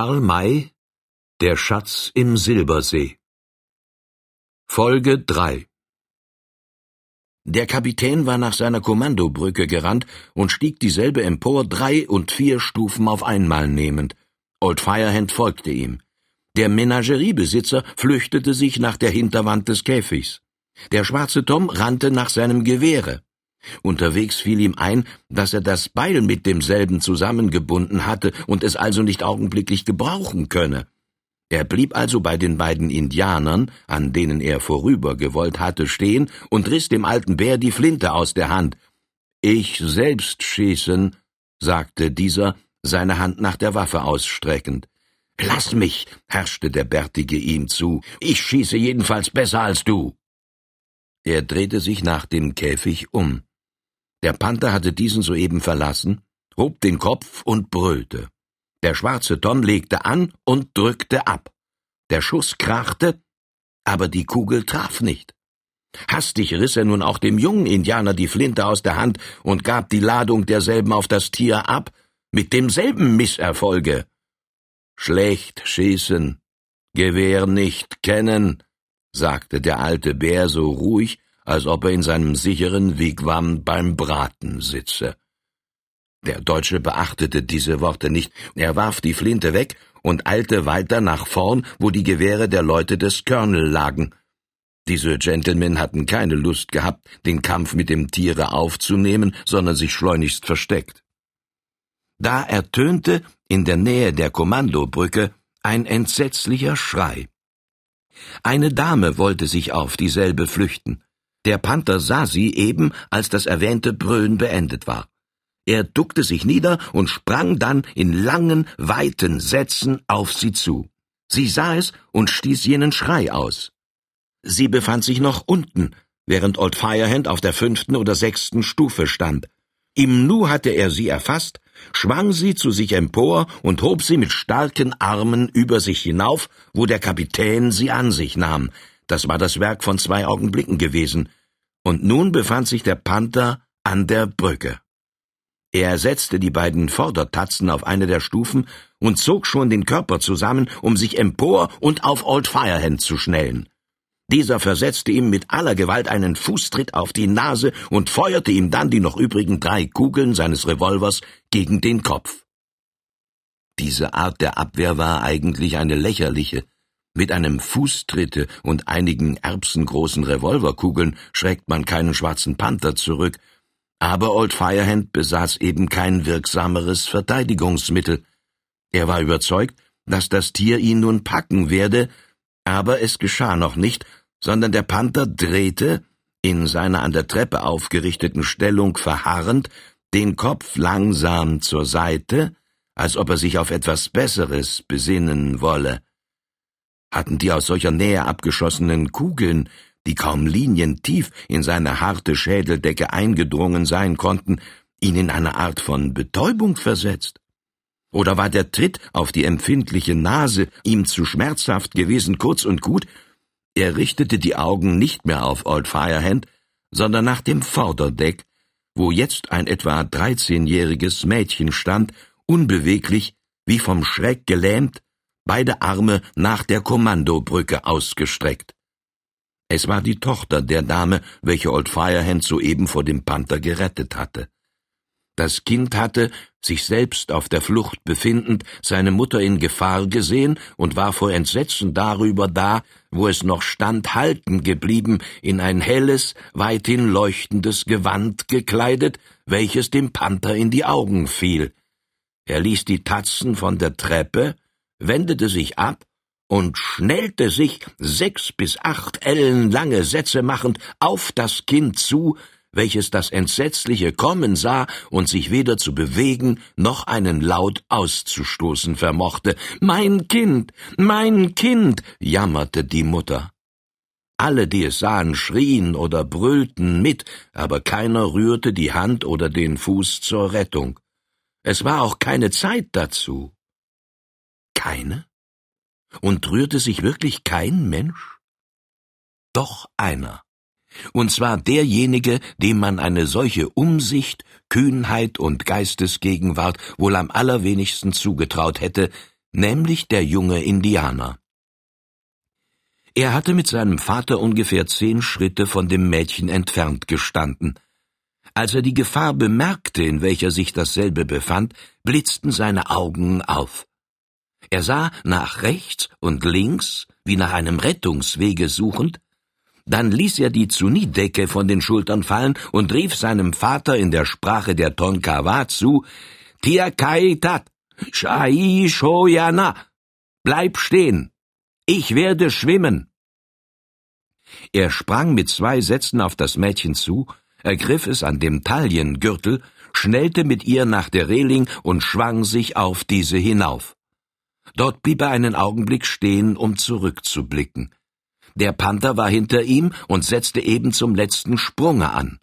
Karl May Der Schatz im Silbersee Folge 3 Der Kapitän war nach seiner Kommandobrücke gerannt und stieg dieselbe empor, drei und vier Stufen auf einmal nehmend. Old Firehand folgte ihm. Der Menageriebesitzer flüchtete sich nach der Hinterwand des Käfigs. Der schwarze Tom rannte nach seinem Gewehre. Unterwegs fiel ihm ein, dass er das Beil mit demselben zusammengebunden hatte und es also nicht augenblicklich gebrauchen könne. Er blieb also bei den beiden Indianern, an denen er vorübergewollt hatte, stehen und riss dem alten Bär die Flinte aus der Hand. Ich selbst schießen, sagte dieser, seine Hand nach der Waffe ausstreckend. Lass mich, herrschte der Bärtige ihm zu, ich schieße jedenfalls besser als du. Er drehte sich nach dem Käfig um. Der Panther hatte diesen soeben verlassen, hob den Kopf und brüllte. Der schwarze Tom legte an und drückte ab. Der Schuss krachte, aber die Kugel traf nicht. Hastig riss er nun auch dem jungen Indianer die Flinte aus der Hand und gab die Ladung derselben auf das Tier ab, mit demselben Misserfolge. Schlecht schießen, Gewehr nicht kennen, sagte der alte Bär so ruhig, als ob er in seinem sicheren Wigwam beim Braten sitze. Der Deutsche beachtete diese Worte nicht, er warf die Flinte weg und eilte weiter nach vorn, wo die Gewehre der Leute des Colonel lagen. Diese Gentlemen hatten keine Lust gehabt, den Kampf mit dem Tiere aufzunehmen, sondern sich schleunigst versteckt. Da ertönte in der Nähe der Kommandobrücke ein entsetzlicher Schrei. Eine Dame wollte sich auf dieselbe flüchten. Der Panther sah sie eben, als das erwähnte Brüllen beendet war. Er duckte sich nieder und sprang dann in langen, weiten Sätzen auf sie zu. Sie sah es und stieß jenen Schrei aus. Sie befand sich noch unten, während Old Firehand auf der fünften oder sechsten Stufe stand. Im Nu hatte er sie erfasst, schwang sie zu sich empor und hob sie mit starken Armen über sich hinauf, wo der Kapitän sie an sich nahm. Das war das Werk von zwei Augenblicken gewesen. Und nun befand sich der Panther an der Brücke. Er setzte die beiden Vordertatzen auf eine der Stufen und zog schon den Körper zusammen, um sich empor und auf Old Firehand zu schnellen. Dieser versetzte ihm mit aller Gewalt einen Fußtritt auf die Nase und feuerte ihm dann die noch übrigen drei Kugeln seines Revolvers gegen den Kopf. Diese Art der Abwehr war eigentlich eine lächerliche, mit einem Fußtritte und einigen erbsengroßen Revolverkugeln schreckt man keinen schwarzen Panther zurück, aber Old Firehand besaß eben kein wirksameres Verteidigungsmittel. Er war überzeugt, dass das Tier ihn nun packen werde, aber es geschah noch nicht, sondern der Panther drehte, in seiner an der Treppe aufgerichteten Stellung verharrend, den Kopf langsam zur Seite, als ob er sich auf etwas Besseres besinnen wolle hatten die aus solcher Nähe abgeschossenen Kugeln, die kaum linientief in seine harte Schädeldecke eingedrungen sein konnten, ihn in eine Art von Betäubung versetzt? Oder war der Tritt auf die empfindliche Nase ihm zu schmerzhaft gewesen, kurz und gut? Er richtete die Augen nicht mehr auf Old Firehand, sondern nach dem Vorderdeck, wo jetzt ein etwa dreizehnjähriges Mädchen stand, unbeweglich, wie vom Schreck gelähmt, beide Arme nach der Kommandobrücke ausgestreckt. Es war die Tochter der Dame, welche Old Firehand soeben vor dem Panther gerettet hatte. Das Kind hatte, sich selbst auf der Flucht befindend, seine Mutter in Gefahr gesehen und war vor Entsetzen darüber da, wo es noch stand halten geblieben, in ein helles, weithin leuchtendes Gewand gekleidet, welches dem Panther in die Augen fiel. Er ließ die Tatzen von der Treppe, wendete sich ab und schnellte sich, sechs bis acht Ellen lange Sätze machend, auf das Kind zu, welches das Entsetzliche kommen sah und sich weder zu bewegen noch einen Laut auszustoßen vermochte. Mein Kind, mein Kind, jammerte die Mutter. Alle, die es sahen, schrien oder brüllten mit, aber keiner rührte die Hand oder den Fuß zur Rettung. Es war auch keine Zeit dazu. Keine? Und rührte sich wirklich kein Mensch? Doch einer. Und zwar derjenige, dem man eine solche Umsicht, Kühnheit und Geistesgegenwart wohl am allerwenigsten zugetraut hätte, nämlich der junge Indianer. Er hatte mit seinem Vater ungefähr zehn Schritte von dem Mädchen entfernt gestanden. Als er die Gefahr bemerkte, in welcher sich dasselbe befand, blitzten seine Augen auf. Er sah nach rechts und links, wie nach einem Rettungswege suchend, dann ließ er die Zunidecke von den Schultern fallen und rief seinem Vater in der Sprache der Tonkawa zu, Tiakaitat, Shai Shoyana, bleib stehen, ich werde schwimmen. Er sprang mit zwei Sätzen auf das Mädchen zu, ergriff es an dem Taillengürtel, schnellte mit ihr nach der Reling und schwang sich auf diese hinauf. Dort blieb er einen Augenblick stehen, um zurückzublicken. Der Panther war hinter ihm und setzte eben zum letzten Sprunge an.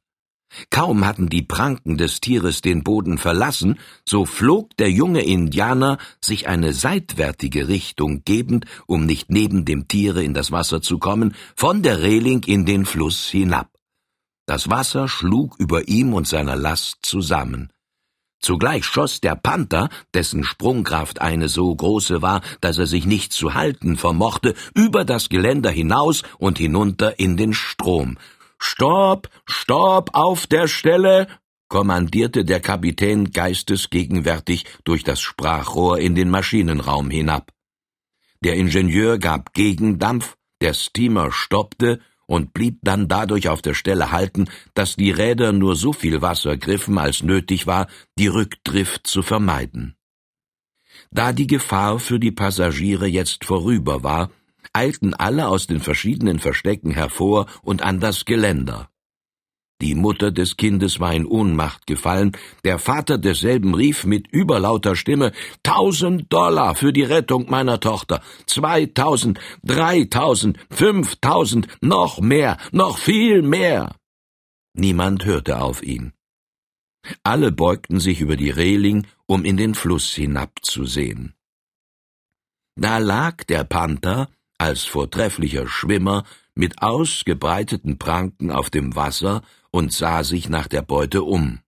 Kaum hatten die Pranken des Tieres den Boden verlassen, so flog der junge Indianer, sich eine seitwärtige Richtung gebend, um nicht neben dem Tiere in das Wasser zu kommen, von der Reling in den Fluss hinab. Das Wasser schlug über ihm und seiner Last zusammen. Zugleich schoss der Panther, dessen Sprungkraft eine so große war, dass er sich nicht zu halten vermochte, über das Geländer hinaus und hinunter in den Strom. Stopp, stopp auf der Stelle, kommandierte der Kapitän geistesgegenwärtig durch das Sprachrohr in den Maschinenraum hinab. Der Ingenieur gab Gegendampf, der Steamer stoppte und blieb dann dadurch auf der Stelle halten, dass die Räder nur so viel Wasser griffen, als nötig war, die Rückdrift zu vermeiden. Da die Gefahr für die Passagiere jetzt vorüber war, eilten alle aus den verschiedenen Verstecken hervor und an das Geländer. Die Mutter des Kindes war in Ohnmacht gefallen, der Vater desselben rief mit überlauter Stimme Tausend Dollar für die Rettung meiner Tochter, zweitausend, dreitausend, fünftausend, noch mehr, noch viel mehr. Niemand hörte auf ihn. Alle beugten sich über die Reling, um in den Fluss hinabzusehen. Da lag der Panther als vortrefflicher Schwimmer mit ausgebreiteten Pranken auf dem Wasser und sah sich nach der Beute um.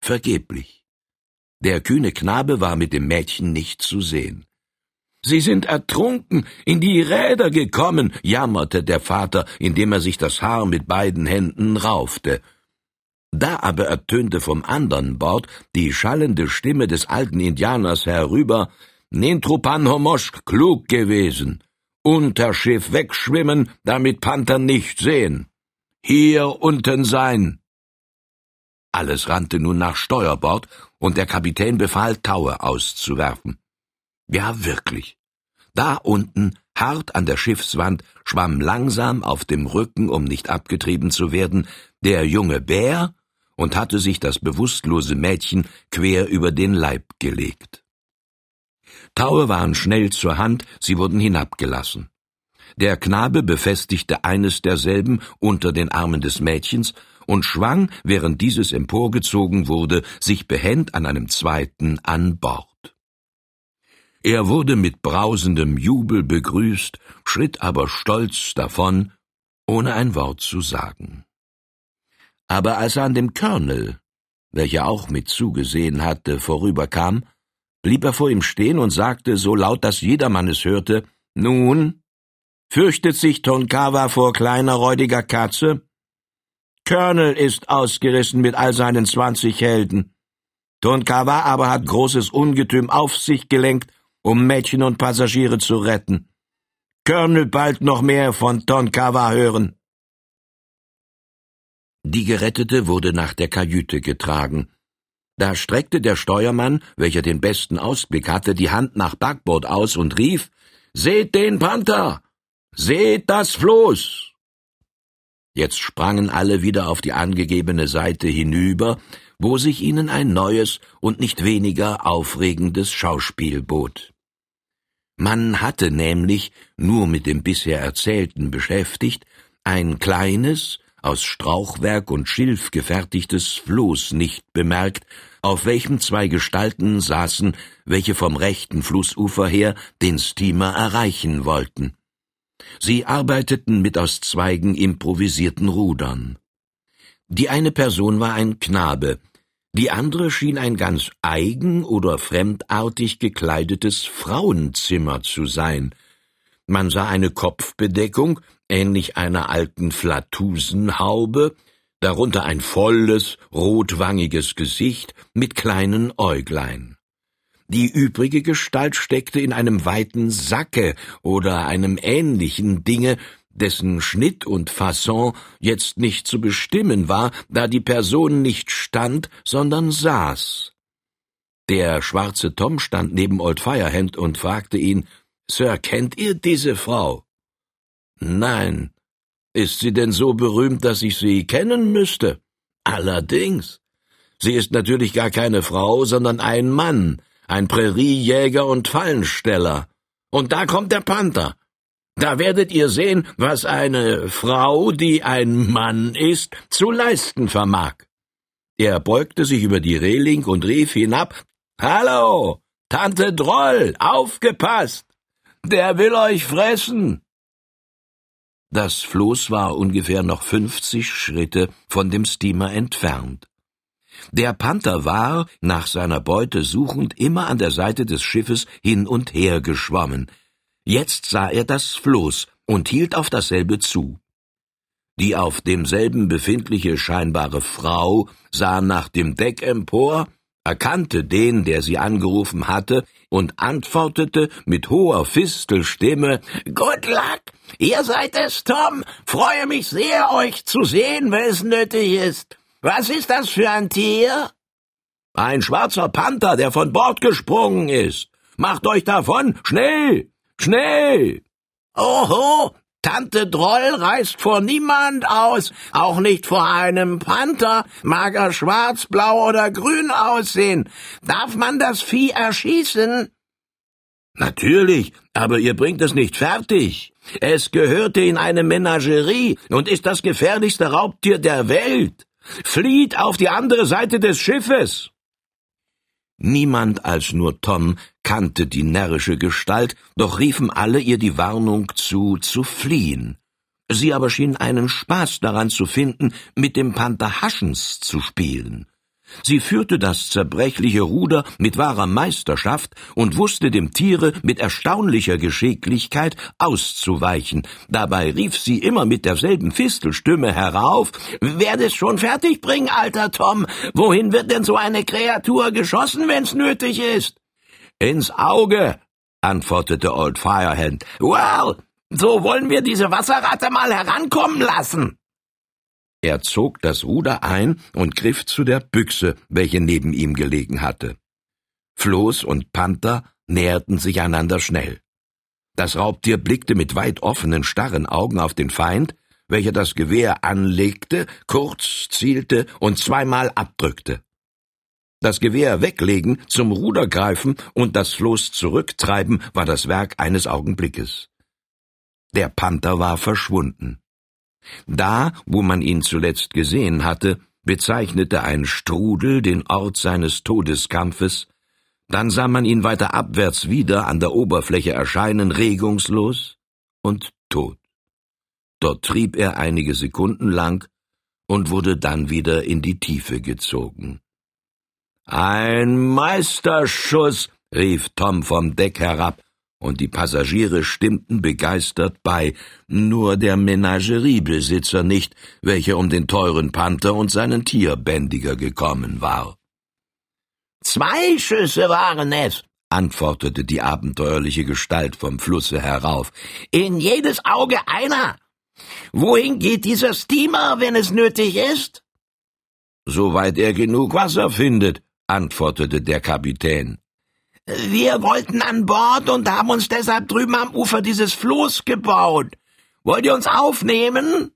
Vergeblich. Der kühne Knabe war mit dem Mädchen nicht zu sehen. Sie sind ertrunken, in die Räder gekommen, jammerte der Vater, indem er sich das Haar mit beiden Händen raufte. Da aber ertönte vom andern Bord die schallende Stimme des alten Indianers herüber, Nintrupan Homosch klug gewesen. Unterschiff wegschwimmen, damit Panther nicht sehen. Hier unten sein. Alles rannte nun nach Steuerbord, und der Kapitän befahl, Taue auszuwerfen. Ja, wirklich. Da unten, hart an der Schiffswand, schwamm langsam auf dem Rücken, um nicht abgetrieben zu werden, der junge Bär und hatte sich das bewusstlose Mädchen quer über den Leib gelegt. Taue waren schnell zur Hand, sie wurden hinabgelassen. Der Knabe befestigte eines derselben unter den Armen des Mädchens und schwang, während dieses emporgezogen wurde, sich behend an einem zweiten an Bord. Er wurde mit brausendem Jubel begrüßt, schritt aber stolz davon, ohne ein Wort zu sagen. Aber als er an dem Colonel, welcher auch mit zugesehen hatte, vorüberkam, blieb er vor ihm stehen und sagte, so laut, dass jedermann es hörte, Nun, Fürchtet sich Tonkawa vor kleiner räudiger Katze? Colonel ist ausgerissen mit all seinen zwanzig Helden. Tonkawa aber hat großes Ungetüm auf sich gelenkt, um Mädchen und Passagiere zu retten. Colonel bald noch mehr von Tonkawa hören. Die Gerettete wurde nach der Kajüte getragen. Da streckte der Steuermann, welcher den besten Ausblick hatte, die Hand nach Backbord aus und rief Seht den Panther. Seht das Floß! Jetzt sprangen alle wieder auf die angegebene Seite hinüber, wo sich ihnen ein neues und nicht weniger aufregendes Schauspiel bot. Man hatte nämlich, nur mit dem bisher Erzählten beschäftigt, ein kleines, aus Strauchwerk und Schilf gefertigtes Floß nicht bemerkt, auf welchem zwei Gestalten saßen, welche vom rechten Flussufer her den Steamer erreichen wollten. Sie arbeiteten mit aus Zweigen improvisierten Rudern. Die eine Person war ein Knabe, Die andere schien ein ganz eigen oder fremdartig gekleidetes Frauenzimmer zu sein. Man sah eine Kopfbedeckung, ähnlich einer alten Flatusenhaube, darunter ein volles, rotwangiges Gesicht mit kleinen Äuglein. Die übrige Gestalt steckte in einem weiten Sacke oder einem ähnlichen Dinge, dessen Schnitt und Fasson jetzt nicht zu bestimmen war, da die Person nicht stand, sondern saß. Der schwarze Tom stand neben Old Firehand und fragte ihn, Sir, kennt ihr diese Frau? Nein. Ist sie denn so berühmt, dass ich sie kennen müsste? Allerdings. Sie ist natürlich gar keine Frau, sondern ein Mann, ein Präriejäger und Fallensteller. Und da kommt der Panther. Da werdet ihr sehen, was eine Frau, die ein Mann ist, zu leisten vermag. Er beugte sich über die Reling und rief hinab Hallo, Tante Droll, aufgepasst. Der will euch fressen. Das Floß war ungefähr noch fünfzig Schritte von dem Steamer entfernt. Der Panther war, nach seiner Beute suchend, immer an der Seite des Schiffes hin und her geschwommen. Jetzt sah er das Floß und hielt auf dasselbe zu. Die auf demselben befindliche scheinbare Frau sah nach dem Deck empor, erkannte den, der sie angerufen hatte, und antwortete mit hoher Fistelstimme Good luck! Ihr seid es, Tom! Freue mich sehr, euch zu sehen, wenn es nötig ist. Was ist das für ein Tier? Ein schwarzer Panther, der von Bord gesprungen ist. Macht euch davon, schnell, schnell! Oho, Tante Droll reißt vor niemand aus, auch nicht vor einem Panther, mag er schwarz, blau oder grün aussehen. Darf man das Vieh erschießen? Natürlich, aber ihr bringt es nicht fertig. Es gehörte in eine Menagerie und ist das gefährlichste Raubtier der Welt. Flieht auf die andere Seite des Schiffes. Niemand als nur Tom kannte die närrische Gestalt, doch riefen alle ihr die Warnung zu, zu fliehen. Sie aber schien einen Spaß daran zu finden, mit dem Panther Haschens zu spielen. Sie führte das zerbrechliche Ruder mit wahrer Meisterschaft und wusste dem Tiere mit erstaunlicher Geschicklichkeit auszuweichen. Dabei rief sie immer mit derselben Fistelstimme herauf Werd es schon fertig bringen, alter Tom. Wohin wird denn so eine Kreatur geschossen, wenn's nötig ist? Ins Auge, antwortete Old Firehand. Well, so wollen wir diese Wasserratte mal herankommen lassen. Er zog das Ruder ein und griff zu der Büchse, welche neben ihm gelegen hatte. Floß und Panther näherten sich einander schnell. Das Raubtier blickte mit weit offenen, starren Augen auf den Feind, welcher das Gewehr anlegte, kurz zielte und zweimal abdrückte. Das Gewehr weglegen, zum Ruder greifen und das Floß zurücktreiben war das Werk eines Augenblickes. Der Panther war verschwunden. Da, wo man ihn zuletzt gesehen hatte, bezeichnete ein Strudel den Ort seines Todeskampfes, dann sah man ihn weiter abwärts wieder an der Oberfläche erscheinen, regungslos und tot. Dort trieb er einige Sekunden lang und wurde dann wieder in die Tiefe gezogen. Ein Meisterschuss, rief Tom vom Deck herab, und die Passagiere stimmten begeistert bei, nur der Menageriebesitzer nicht, welcher um den teuren Panther und seinen Tierbändiger gekommen war. Zwei Schüsse waren es, antwortete die abenteuerliche Gestalt vom Flusse herauf. In jedes Auge einer. Wohin geht dieser Steamer, wenn es nötig ist? Soweit er genug Wasser findet, antwortete der Kapitän. Wir wollten an Bord und haben uns deshalb drüben am Ufer dieses Floß gebaut. Wollt ihr uns aufnehmen?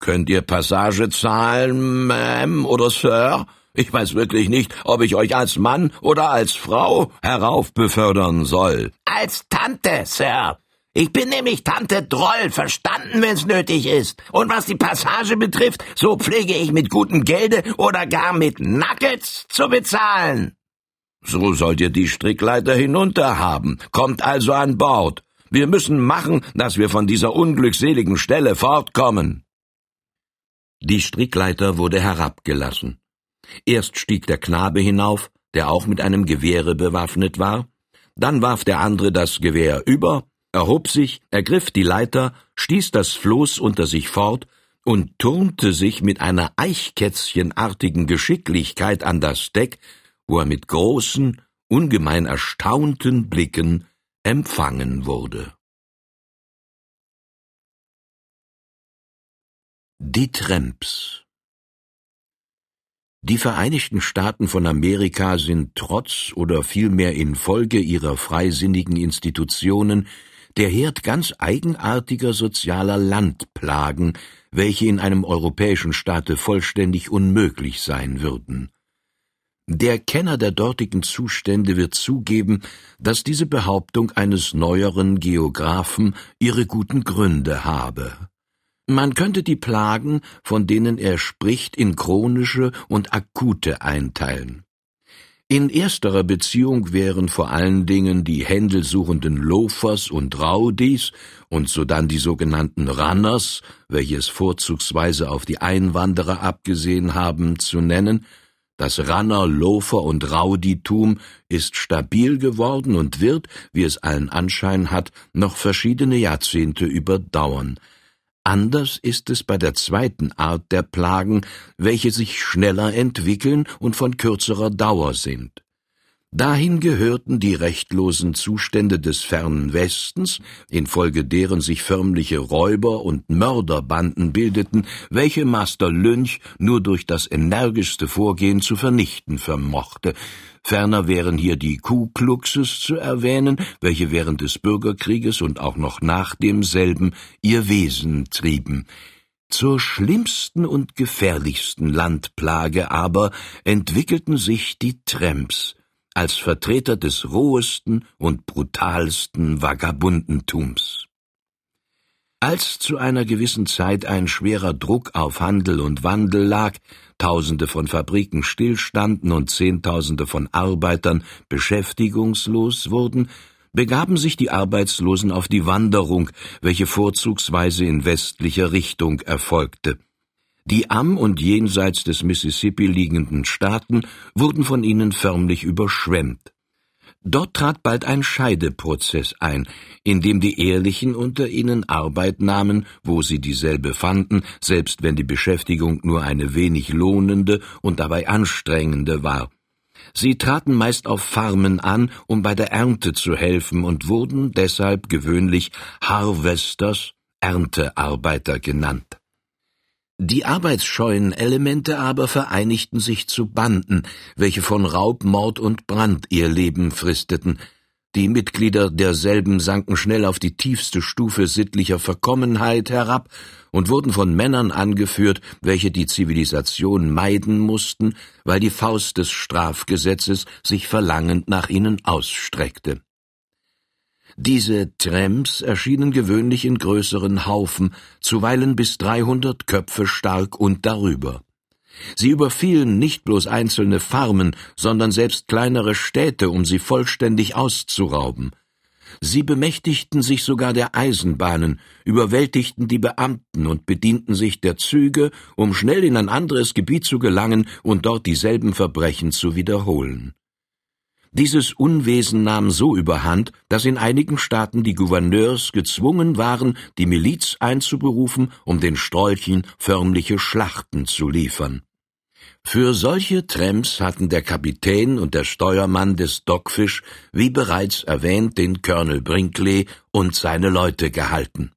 Könnt ihr Passage zahlen, Ma'am oder Sir? Ich weiß wirklich nicht, ob ich euch als Mann oder als Frau heraufbefördern soll. Als Tante, Sir. Ich bin nämlich Tante Droll, verstanden, wenn's nötig ist. Und was die Passage betrifft, so pflege ich mit gutem Gelde oder gar mit Nuggets zu bezahlen. So sollt ihr die Strickleiter hinunter haben. Kommt also an Bord. Wir müssen machen, dass wir von dieser unglückseligen Stelle fortkommen. Die Strickleiter wurde herabgelassen. Erst stieg der Knabe hinauf, der auch mit einem Gewehre bewaffnet war, dann warf der andere das Gewehr über, erhob sich, ergriff die Leiter, stieß das Floß unter sich fort und turnte sich mit einer eichkätzchenartigen Geschicklichkeit an das Deck, wo er mit großen, ungemein erstaunten Blicken empfangen wurde. Die Tramps Die Vereinigten Staaten von Amerika sind trotz oder vielmehr infolge ihrer freisinnigen Institutionen der Herd ganz eigenartiger sozialer Landplagen, welche in einem europäischen Staate vollständig unmöglich sein würden. Der Kenner der dortigen Zustände wird zugeben, dass diese Behauptung eines neueren Geographen ihre guten Gründe habe. Man könnte die Plagen, von denen er spricht, in chronische und akute einteilen. In ersterer Beziehung wären vor allen Dingen die händelsuchenden Loafers und Rowdies und sodann die sogenannten Runners, welche es vorzugsweise auf die Einwanderer abgesehen haben, zu nennen. Das Runner, Loafer und Rowditum ist stabil geworden und wird, wie es allen Anschein hat, noch verschiedene Jahrzehnte überdauern. Anders ist es bei der zweiten Art der Plagen, welche sich schneller entwickeln und von kürzerer Dauer sind. Dahin gehörten die rechtlosen Zustände des fernen Westens, infolge deren sich förmliche Räuber- und Mörderbanden bildeten, welche Master Lynch nur durch das energischste Vorgehen zu vernichten vermochte, Ferner wären hier die Ku Kluxes zu erwähnen, welche während des Bürgerkrieges und auch noch nach demselben ihr Wesen trieben. Zur schlimmsten und gefährlichsten Landplage aber entwickelten sich die Tramps als Vertreter des rohesten und brutalsten Vagabundentums. Als zu einer gewissen Zeit ein schwerer Druck auf Handel und Wandel lag, Tausende von Fabriken stillstanden und Zehntausende von Arbeitern beschäftigungslos wurden, begaben sich die Arbeitslosen auf die Wanderung, welche vorzugsweise in westlicher Richtung erfolgte. Die am und jenseits des Mississippi liegenden Staaten wurden von ihnen förmlich überschwemmt. Dort trat bald ein Scheideprozess ein, in dem die Ehrlichen unter ihnen Arbeit nahmen, wo sie dieselbe fanden, selbst wenn die Beschäftigung nur eine wenig lohnende und dabei anstrengende war. Sie traten meist auf Farmen an, um bei der Ernte zu helfen und wurden deshalb gewöhnlich Harvesters, Erntearbeiter genannt. Die arbeitsscheuen Elemente aber vereinigten sich zu Banden, welche von Raub, Mord und Brand ihr Leben fristeten. Die Mitglieder derselben sanken schnell auf die tiefste Stufe sittlicher Verkommenheit herab und wurden von Männern angeführt, welche die Zivilisation meiden mussten, weil die Faust des Strafgesetzes sich verlangend nach ihnen ausstreckte. Diese Tramps erschienen gewöhnlich in größeren Haufen, zuweilen bis dreihundert Köpfe stark und darüber. Sie überfielen nicht bloß einzelne Farmen, sondern selbst kleinere Städte, um sie vollständig auszurauben. Sie bemächtigten sich sogar der Eisenbahnen, überwältigten die Beamten und bedienten sich der Züge, um schnell in ein anderes Gebiet zu gelangen und dort dieselben Verbrechen zu wiederholen. Dieses Unwesen nahm so überhand, dass in einigen Staaten die Gouverneurs gezwungen waren, die Miliz einzuberufen, um den Strolchen förmliche Schlachten zu liefern. Für solche Tramps hatten der Kapitän und der Steuermann des Dogfish, wie bereits erwähnt, den Colonel Brinkley und seine Leute gehalten.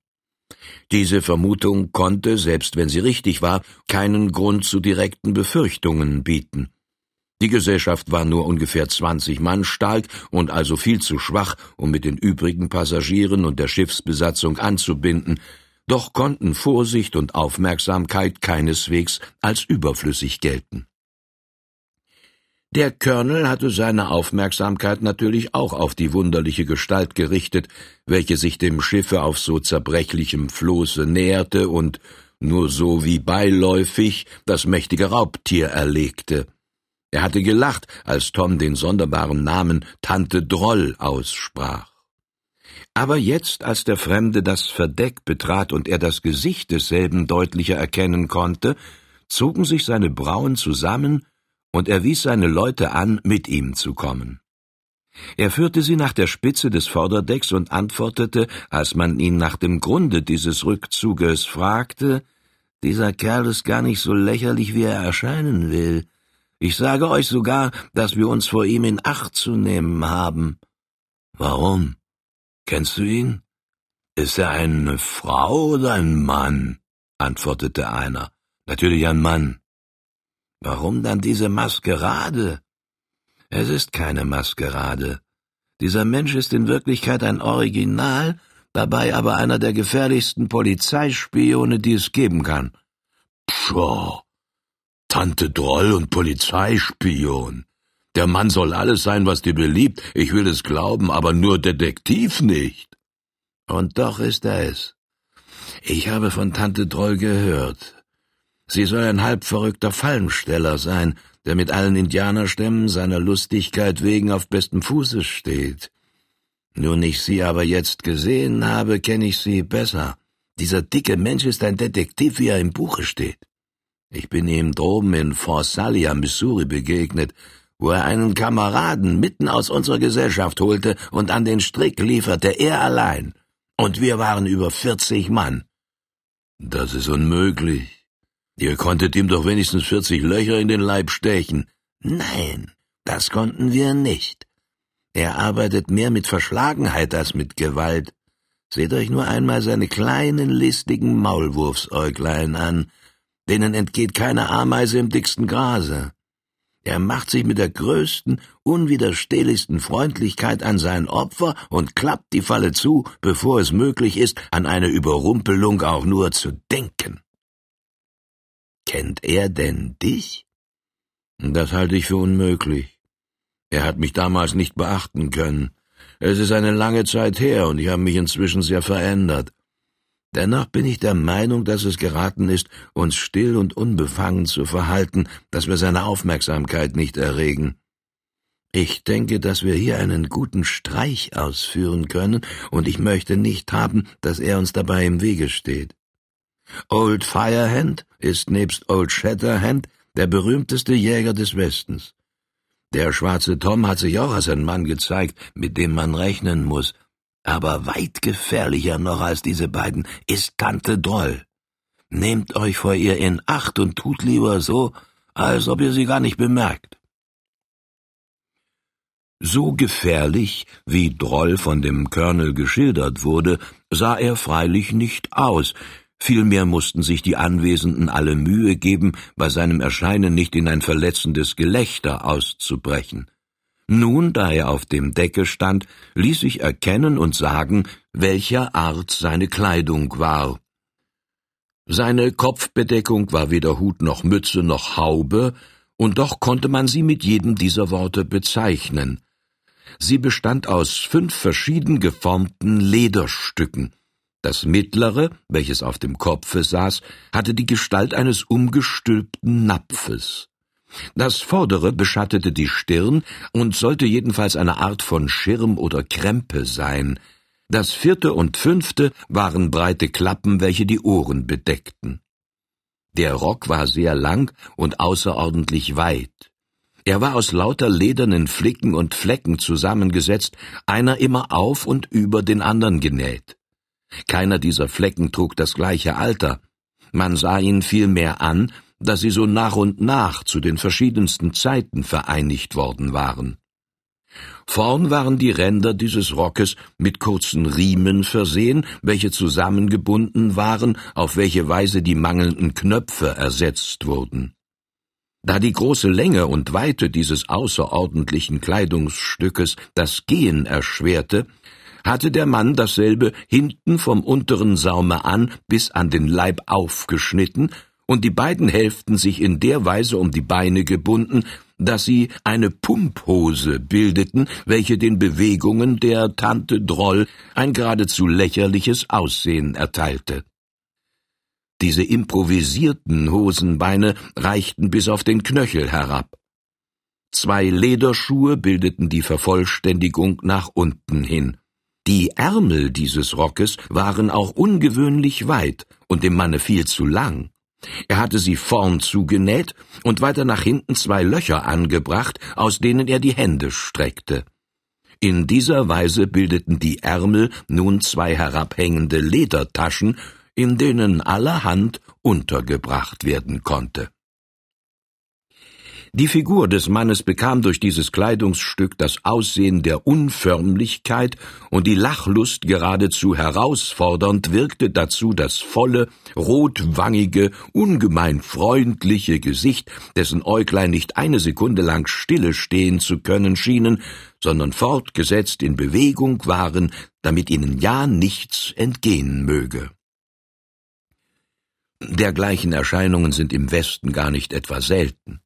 Diese Vermutung konnte, selbst wenn sie richtig war, keinen Grund zu direkten Befürchtungen bieten. Die Gesellschaft war nur ungefähr zwanzig Mann stark und also viel zu schwach, um mit den übrigen Passagieren und der Schiffsbesatzung anzubinden, doch konnten Vorsicht und Aufmerksamkeit keineswegs als überflüssig gelten. Der Colonel hatte seine Aufmerksamkeit natürlich auch auf die wunderliche Gestalt gerichtet, welche sich dem Schiffe auf so zerbrechlichem Floße näherte und nur so wie beiläufig das mächtige Raubtier erlegte. Er hatte gelacht, als Tom den sonderbaren Namen Tante Droll aussprach. Aber jetzt, als der Fremde das Verdeck betrat und er das Gesicht desselben deutlicher erkennen konnte, zogen sich seine Brauen zusammen und er wies seine Leute an, mit ihm zu kommen. Er führte sie nach der Spitze des Vorderdecks und antwortete, als man ihn nach dem Grunde dieses Rückzuges fragte, dieser Kerl ist gar nicht so lächerlich, wie er erscheinen will. Ich sage euch sogar, dass wir uns vor ihm in Acht zu nehmen haben. Warum? Kennst du ihn? Ist er eine Frau oder ein Mann? antwortete einer. Natürlich ein Mann. Warum dann diese Maskerade? Es ist keine Maskerade. Dieser Mensch ist in Wirklichkeit ein Original, dabei aber einer der gefährlichsten Polizeispione, die es geben kann. Pschoh. Tante Droll und Polizeispion. Der Mann soll alles sein, was dir beliebt, ich will es glauben, aber nur Detektiv nicht. Und doch ist er es. Ich habe von Tante Droll gehört. Sie soll ein halbverrückter Fallensteller sein, der mit allen Indianerstämmen seiner Lustigkeit wegen auf bestem Fuße steht. Nun ich sie aber jetzt gesehen habe, kenne ich sie besser. Dieser dicke Mensch ist ein Detektiv, wie er im Buche steht. Ich bin ihm droben in Fort Sully Missouri begegnet, wo er einen Kameraden mitten aus unserer Gesellschaft holte und an den Strick lieferte, er allein. Und wir waren über vierzig Mann. Das ist unmöglich. Ihr konntet ihm doch wenigstens vierzig Löcher in den Leib stechen. Nein, das konnten wir nicht. Er arbeitet mehr mit Verschlagenheit als mit Gewalt. Seht euch nur einmal seine kleinen, listigen Maulwurfsäuglein an, denen entgeht keine Ameise im dicksten Grase. Er macht sich mit der größten, unwiderstehlichsten Freundlichkeit an sein Opfer und klappt die Falle zu, bevor es möglich ist, an eine Überrumpelung auch nur zu denken. Kennt er denn dich? Das halte ich für unmöglich. Er hat mich damals nicht beachten können. Es ist eine lange Zeit her und ich habe mich inzwischen sehr verändert. Dennoch bin ich der Meinung, dass es geraten ist, uns still und unbefangen zu verhalten, dass wir seine Aufmerksamkeit nicht erregen. Ich denke, dass wir hier einen guten Streich ausführen können, und ich möchte nicht haben, dass er uns dabei im Wege steht. Old Firehand ist nebst Old Shatterhand der berühmteste Jäger des Westens. Der schwarze Tom hat sich auch als ein Mann gezeigt, mit dem man rechnen muss. Aber weit gefährlicher noch als diese beiden ist Tante Droll. Nehmt euch vor ihr in Acht und tut lieber so, als ob ihr sie gar nicht bemerkt. So gefährlich, wie Droll von dem Colonel geschildert wurde, sah er freilich nicht aus, Vielmehr mussten sich die Anwesenden alle Mühe geben, bei seinem Erscheinen nicht in ein verletzendes Gelächter auszubrechen. Nun, da er auf dem Decke stand, ließ sich erkennen und sagen, welcher Art seine Kleidung war. Seine Kopfbedeckung war weder Hut noch Mütze noch Haube, und doch konnte man sie mit jedem dieser Worte bezeichnen. Sie bestand aus fünf verschieden geformten Lederstücken, das mittlere, welches auf dem Kopfe saß, hatte die Gestalt eines umgestülpten Napfes. Das vordere beschattete die Stirn und sollte jedenfalls eine Art von Schirm oder Krempe sein. Das vierte und fünfte waren breite Klappen, welche die Ohren bedeckten. Der Rock war sehr lang und außerordentlich weit. Er war aus lauter ledernen Flicken und Flecken zusammengesetzt, einer immer auf und über den andern genäht. Keiner dieser Flecken trug das gleiche Alter. Man sah ihn vielmehr an, dass sie so nach und nach zu den verschiedensten Zeiten vereinigt worden waren. Vorn waren die Ränder dieses Rockes mit kurzen Riemen versehen, welche zusammengebunden waren, auf welche Weise die mangelnden Knöpfe ersetzt wurden. Da die große Länge und Weite dieses außerordentlichen Kleidungsstückes das Gehen erschwerte, hatte der Mann dasselbe hinten vom unteren Saume an bis an den Leib aufgeschnitten und die beiden Hälften sich in der Weise um die Beine gebunden, dass sie eine Pumphose bildeten, welche den Bewegungen der Tante Droll ein geradezu lächerliches Aussehen erteilte. Diese improvisierten Hosenbeine reichten bis auf den Knöchel herab. Zwei Lederschuhe bildeten die Vervollständigung nach unten hin. Die Ärmel dieses Rockes waren auch ungewöhnlich weit und dem Manne viel zu lang. Er hatte sie vorn zugenäht und weiter nach hinten zwei Löcher angebracht, aus denen er die Hände streckte. In dieser Weise bildeten die Ärmel nun zwei herabhängende Ledertaschen, in denen allerhand untergebracht werden konnte. Die Figur des Mannes bekam durch dieses Kleidungsstück das Aussehen der Unförmlichkeit, und die Lachlust geradezu herausfordernd wirkte dazu das volle, rotwangige, ungemein freundliche Gesicht, dessen Äuglein nicht eine Sekunde lang stille stehen zu können schienen, sondern fortgesetzt in Bewegung waren, damit ihnen ja nichts entgehen möge. Dergleichen Erscheinungen sind im Westen gar nicht etwa selten.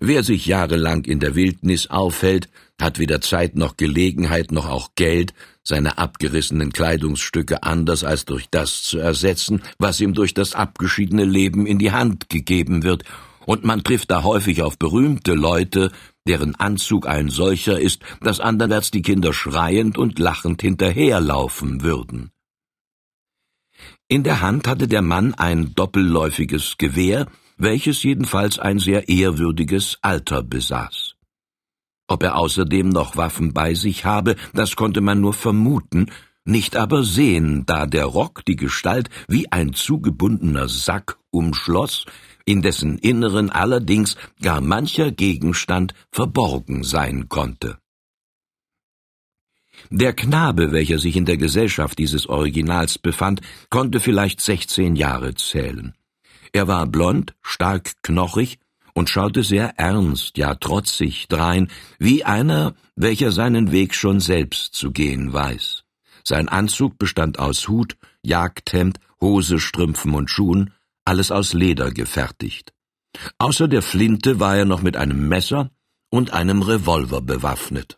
Wer sich jahrelang in der Wildnis aufhält, hat weder Zeit noch Gelegenheit noch auch Geld, seine abgerissenen Kleidungsstücke anders als durch das zu ersetzen, was ihm durch das abgeschiedene Leben in die Hand gegeben wird, und man trifft da häufig auf berühmte Leute, deren Anzug ein solcher ist, dass anderwärts die Kinder schreiend und lachend hinterherlaufen würden. In der Hand hatte der Mann ein doppelläufiges Gewehr, welches jedenfalls ein sehr ehrwürdiges Alter besaß. Ob er außerdem noch Waffen bei sich habe, das konnte man nur vermuten, nicht aber sehen, da der Rock die Gestalt wie ein zugebundener Sack umschloss, in dessen Inneren allerdings gar mancher Gegenstand verborgen sein konnte. Der Knabe, welcher sich in der Gesellschaft dieses Originals befand, konnte vielleicht sechzehn Jahre zählen. Er war blond, stark knochig und schaute sehr ernst, ja trotzig drein, wie einer, welcher seinen Weg schon selbst zu gehen weiß. Sein Anzug bestand aus Hut, Jagdhemd, Hose, Strümpfen und Schuhen, alles aus Leder gefertigt. Außer der Flinte war er noch mit einem Messer und einem Revolver bewaffnet.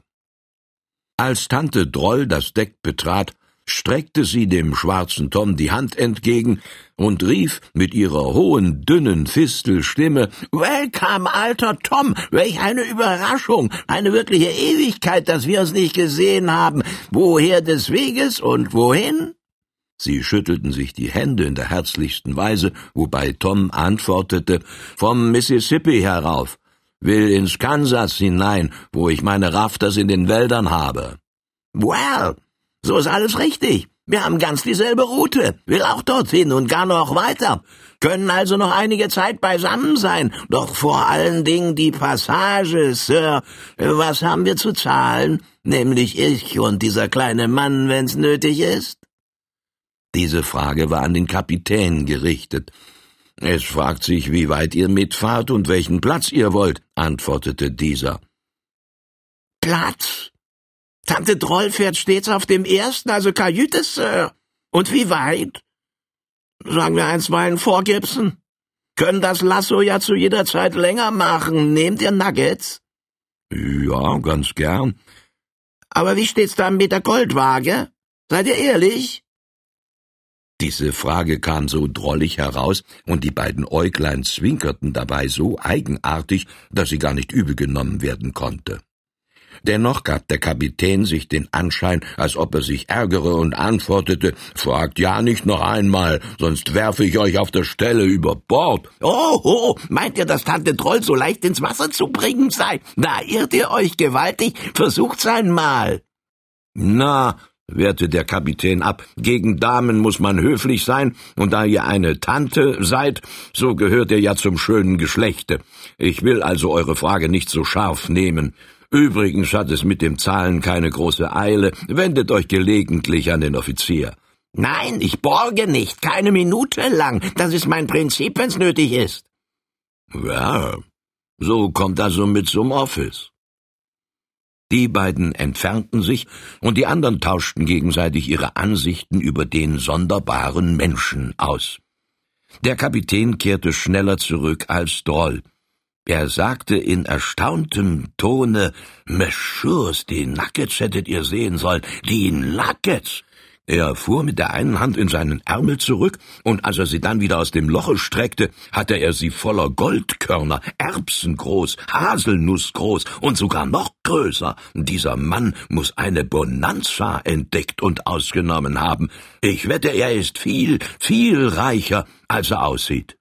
Als Tante Droll das Deck betrat, streckte sie dem schwarzen Tom die Hand entgegen und rief mit ihrer hohen, dünnen Fistelstimme Welcome, alter Tom, welch eine Überraschung, eine wirkliche Ewigkeit, dass wir uns nicht gesehen haben. Woher des Weges und wohin? Sie schüttelten sich die Hände in der herzlichsten Weise, wobei Tom antwortete Vom Mississippi herauf, will ins Kansas hinein, wo ich meine Rafters in den Wäldern habe. Well, so ist alles richtig. Wir haben ganz dieselbe Route, will auch dorthin und gar noch weiter, können also noch einige Zeit beisammen sein, doch vor allen Dingen die Passage, Sir. Was haben wir zu zahlen? Nämlich ich und dieser kleine Mann, wenn's nötig ist? Diese Frage war an den Kapitän gerichtet. Es fragt sich, wie weit ihr mitfahrt und welchen Platz ihr wollt, antwortete dieser. Platz? Tante Droll fährt stets auf dem ersten, also Kajüte, Sir. Und wie weit? Sagen wir einstweilen vor Gibson. Können das Lasso ja zu jeder Zeit länger machen. Nehmt ihr Nuggets? Ja, ganz gern. Aber wie steht's da mit der Goldwaage? Seid ihr ehrlich? Diese Frage kam so drollig heraus, und die beiden Äuglein zwinkerten dabei so eigenartig, dass sie gar nicht übel genommen werden konnte. Dennoch gab der Kapitän sich den Anschein, als ob er sich ärgere und antwortete, fragt ja nicht noch einmal, sonst werfe ich euch auf der Stelle über Bord. Oh, oh, meint ihr, dass Tante Troll so leicht ins Wasser zu bringen sei? Da irrt ihr euch gewaltig, versucht's einmal. Na, wehrte der Kapitän ab, gegen Damen muss man höflich sein, und da ihr eine Tante seid, so gehört ihr ja zum schönen Geschlechte. Ich will also eure Frage nicht so scharf nehmen. Übrigens hat es mit dem Zahlen keine große Eile. Wendet euch gelegentlich an den Offizier. Nein, ich borge nicht, keine Minute lang. Das ist mein Prinzip, wenn's nötig ist. Ja, so kommt also mit zum Office. Die beiden entfernten sich, und die anderen tauschten gegenseitig ihre Ansichten über den sonderbaren Menschen aus. Der Kapitän kehrte schneller zurück als Droll. Er sagte in erstauntem Tone, Messieurs, die Nuggets hättet ihr sehen sollen, die Nuggets! Er fuhr mit der einen Hand in seinen Ärmel zurück, und als er sie dann wieder aus dem Loche streckte, hatte er sie voller Goldkörner, erbsengroß, haselnussgroß und sogar noch größer. Dieser Mann muss eine Bonanza entdeckt und ausgenommen haben. Ich wette, er ist viel, viel reicher, als er aussieht.